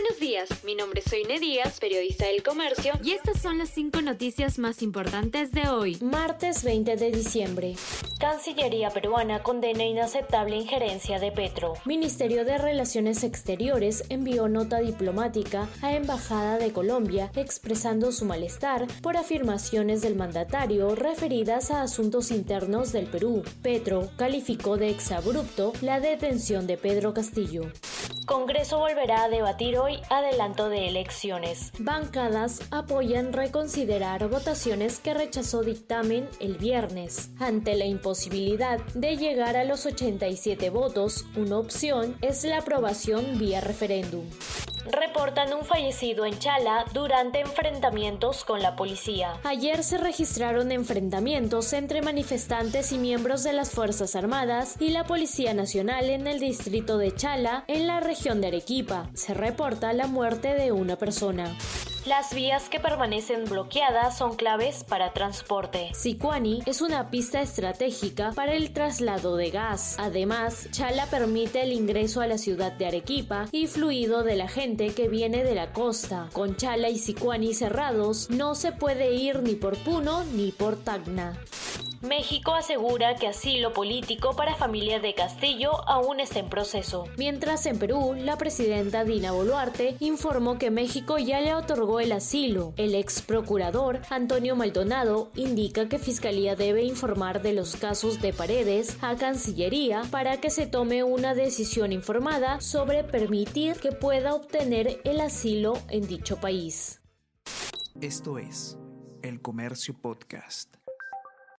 Buenos días, mi nombre es Soine Díaz, periodista del Comercio, y estas son las cinco noticias más importantes de hoy, martes 20 de diciembre. Cancillería peruana condena inaceptable injerencia de Petro. Ministerio de Relaciones Exteriores envió nota diplomática a Embajada de Colombia expresando su malestar por afirmaciones del mandatario referidas a asuntos internos del Perú. Petro calificó de exabrupto la detención de Pedro Castillo. Congreso volverá a debatir hoy adelanto de elecciones. Bancadas apoyan reconsiderar votaciones que rechazó dictamen el viernes. Ante la imposibilidad de llegar a los 87 votos, una opción es la aprobación vía referéndum reportan un fallecido en Chala durante enfrentamientos con la policía. Ayer se registraron enfrentamientos entre manifestantes y miembros de las Fuerzas Armadas y la Policía Nacional en el distrito de Chala, en la región de Arequipa. Se reporta la muerte de una persona. Las vías que permanecen bloqueadas son claves para transporte. Sicuani es una pista estratégica para el traslado de gas. Además, Chala permite el ingreso a la ciudad de Arequipa y fluido de la gente que viene de la costa. Con Chala y Sicuani cerrados, no se puede ir ni por Puno ni por Tacna. México asegura que asilo político para familias de Castillo aún está en proceso. Mientras en Perú, la presidenta Dina Boluarte informó que México ya le otorgó el asilo. El ex procurador Antonio Maldonado indica que Fiscalía debe informar de los casos de Paredes a Cancillería para que se tome una decisión informada sobre permitir que pueda obtener el asilo en dicho país. Esto es El Comercio Podcast.